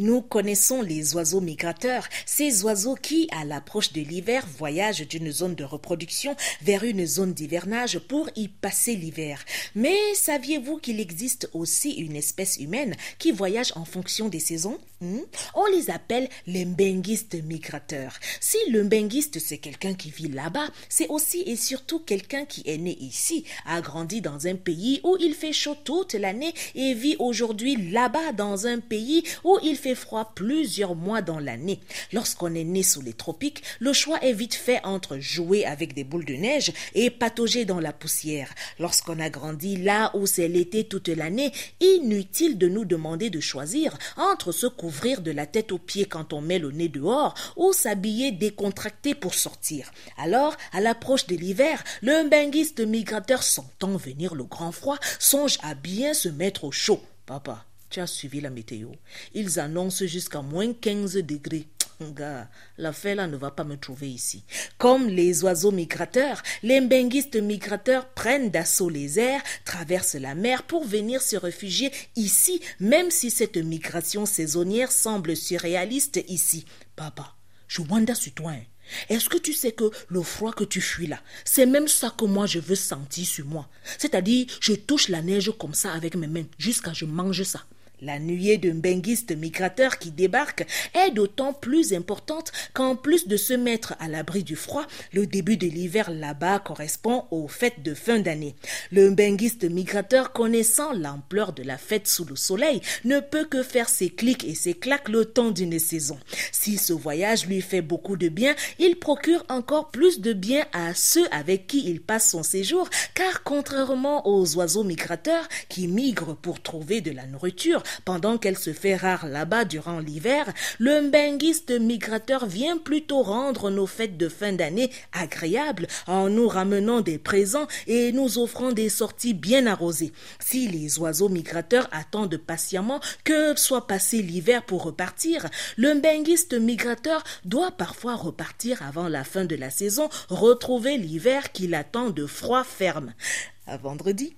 Nous connaissons les oiseaux migrateurs, ces oiseaux qui, à l'approche de l'hiver, voyagent d'une zone de reproduction vers une zone d'hivernage pour y passer l'hiver. Mais saviez-vous qu'il existe aussi une espèce humaine qui voyage en fonction des saisons? Hmm? On les appelle les mbenguistes migrateurs. Si le mbenguiste c'est quelqu'un qui vit là-bas, c'est aussi et surtout quelqu'un qui est né ici, a grandi dans un pays où il fait chaud toute l'année et vit aujourd'hui là-bas dans un pays où il fait froid plusieurs mois dans l'année. Lorsqu'on est né sous les tropiques, le choix est vite fait entre jouer avec des boules de neige et patauger dans la poussière. Lorsqu'on a grandi là où c'est l'été toute l'année, inutile de nous demander de choisir entre se couvrir de la tête aux pieds quand on met le nez dehors ou s'habiller décontracté pour sortir. Alors, à l'approche de l'hiver, le benguiste migrateur sentant venir le grand froid songe à bien se mettre au chaud. Papa, tu as suivi la météo. Ils annoncent jusqu'à moins 15 degrés. Gars, l'affaire là ne va pas me trouver ici. Comme les oiseaux migrateurs, les benguistes migrateurs prennent d'assaut les airs, traversent la mer pour venir se réfugier ici, même si cette migration saisonnière semble surréaliste ici. Papa, je wonder sur toi. Hein. Est-ce que tu sais que le froid que tu fuis là, c'est même ça que moi je veux sentir sur moi? C'est-à-dire, je touche la neige comme ça avec mes mains jusqu'à je mange ça. La nuée de benguistes migrateurs qui débarquent est d'autant plus importante qu'en plus de se mettre à l'abri du froid, le début de l'hiver là-bas correspond aux fêtes de fin d'année. Le benguiste migrateur connaissant l'ampleur de la fête sous le soleil ne peut que faire ses clics et ses claques le temps d'une saison. Si ce voyage lui fait beaucoup de bien, il procure encore plus de bien à ceux avec qui il passe son séjour car contrairement aux oiseaux migrateurs qui migrent pour trouver de la nourriture, pendant qu'elle se fait rare là-bas durant l'hiver, le mbenguiste migrateur vient plutôt rendre nos fêtes de fin d'année agréables en nous ramenant des présents et nous offrant des sorties bien arrosées. Si les oiseaux migrateurs attendent patiemment que soit passé l'hiver pour repartir, le mbenguiste migrateur doit parfois repartir avant la fin de la saison, retrouver l'hiver qui l'attend de froid ferme. À vendredi.